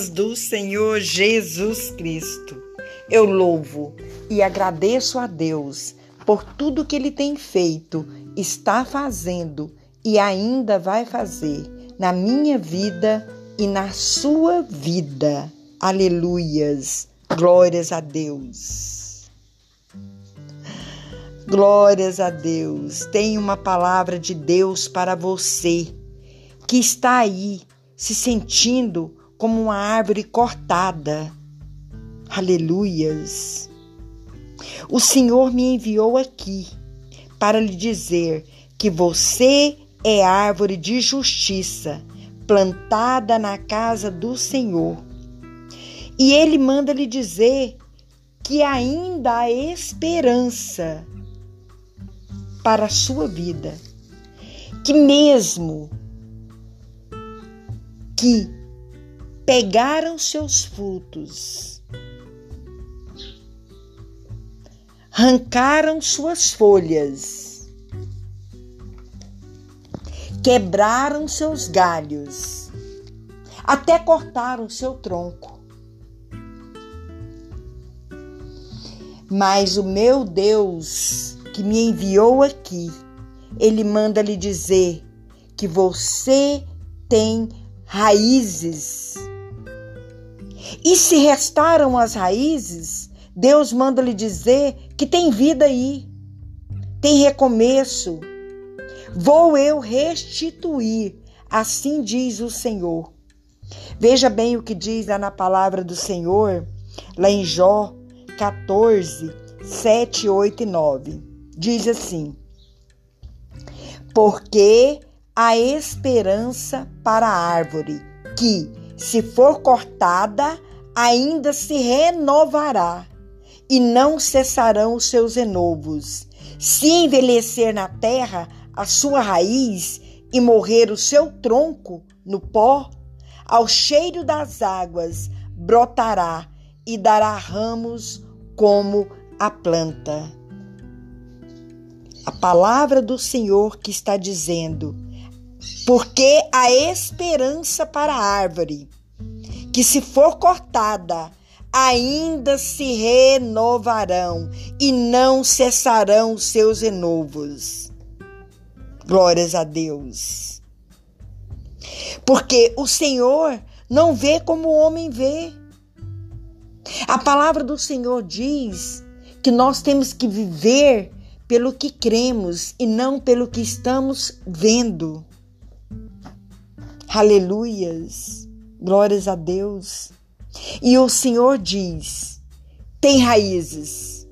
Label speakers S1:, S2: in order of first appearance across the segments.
S1: paz do Senhor Jesus Cristo. Eu louvo e agradeço a Deus por tudo que Ele tem feito, está fazendo e ainda vai fazer na minha vida e na sua vida. Aleluias. Glórias a Deus. Glórias a Deus. Tem uma palavra de Deus para você que está aí se sentindo como uma árvore cortada. Aleluias. O Senhor me enviou aqui para lhe dizer que você é árvore de justiça, plantada na casa do Senhor. E ele manda lhe dizer que ainda há esperança para a sua vida. Que mesmo que pegaram seus frutos, arrancaram suas folhas, quebraram seus galhos, até cortaram seu tronco. Mas o meu Deus que me enviou aqui, ele manda lhe dizer que você tem raízes. E se restaram as raízes, Deus manda lhe dizer que tem vida aí, tem recomeço. Vou eu restituir, assim diz o Senhor. Veja bem o que diz lá na palavra do Senhor, lá em Jó 14, 7, 8 e 9. Diz assim: Porque a esperança para a árvore, que, se for cortada, ainda se renovará, e não cessarão os seus renovos. Se envelhecer na terra a sua raiz e morrer o seu tronco no pó, ao cheiro das águas brotará e dará ramos como a planta. A palavra do Senhor que está dizendo: porque a esperança para a árvore, que se for cortada, ainda se renovarão e não cessarão seus renovos. Glórias a Deus. Porque o Senhor não vê como o homem vê. A palavra do Senhor diz que nós temos que viver pelo que cremos e não pelo que estamos vendo. Aleluias. Glórias a Deus. E o Senhor diz: tem raízes,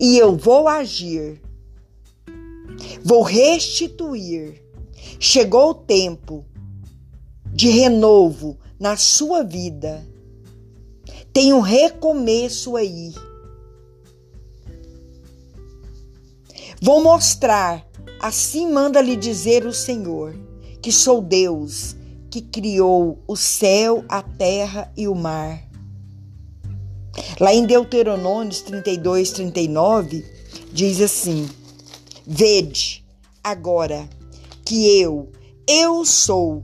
S1: e eu vou agir, vou restituir. Chegou o tempo de renovo na sua vida. Tem um recomeço aí. Vou mostrar, assim manda lhe dizer o Senhor que sou Deus que criou o céu, a terra e o mar. Lá em Deuteronômio 32, 39, diz assim: Vede agora que eu, eu sou,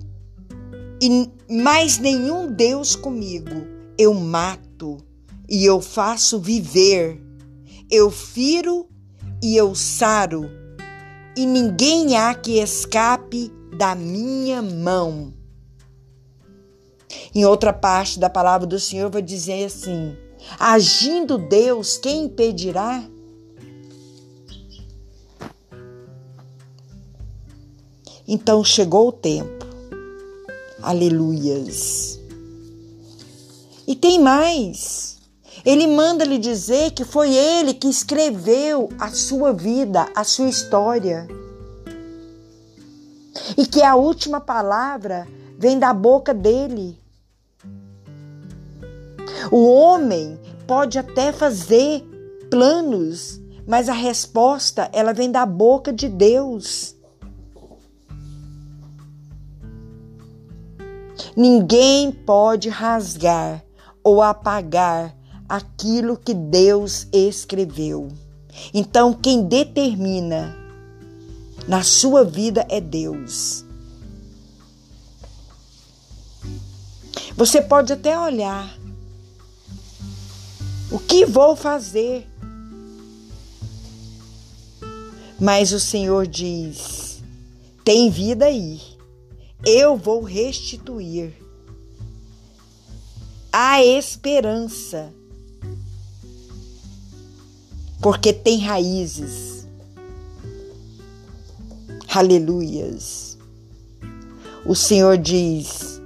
S1: e mais nenhum Deus comigo. Eu mato e eu faço viver, eu firo e eu saro, e ninguém há que escape da minha mão. Em outra parte da palavra do Senhor vai dizer assim: agindo Deus, quem impedirá? Então chegou o tempo. Aleluias. E tem mais. Ele manda lhe dizer que foi ele que escreveu a sua vida, a sua história e que a última palavra vem da boca dele. O homem pode até fazer planos, mas a resposta ela vem da boca de Deus. Ninguém pode rasgar ou apagar aquilo que Deus escreveu. Então, quem determina na sua vida é Deus. Você pode até olhar. O que vou fazer? Mas o Senhor diz: tem vida aí. Eu vou restituir. A esperança. Porque tem raízes. Aleluias. O Senhor diz: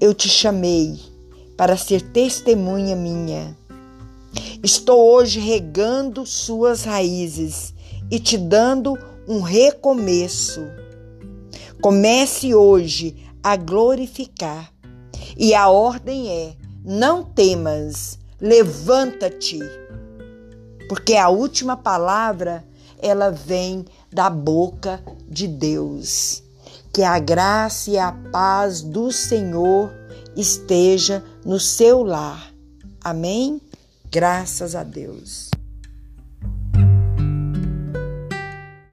S1: Eu te chamei para ser testemunha minha. Estou hoje regando suas raízes e te dando um recomeço. Comece hoje a glorificar. E a ordem é: não temas, levanta-te. Porque a última palavra, ela vem da boca de Deus. Que a graça e a paz do Senhor esteja no seu lar. Amém? Graças a Deus.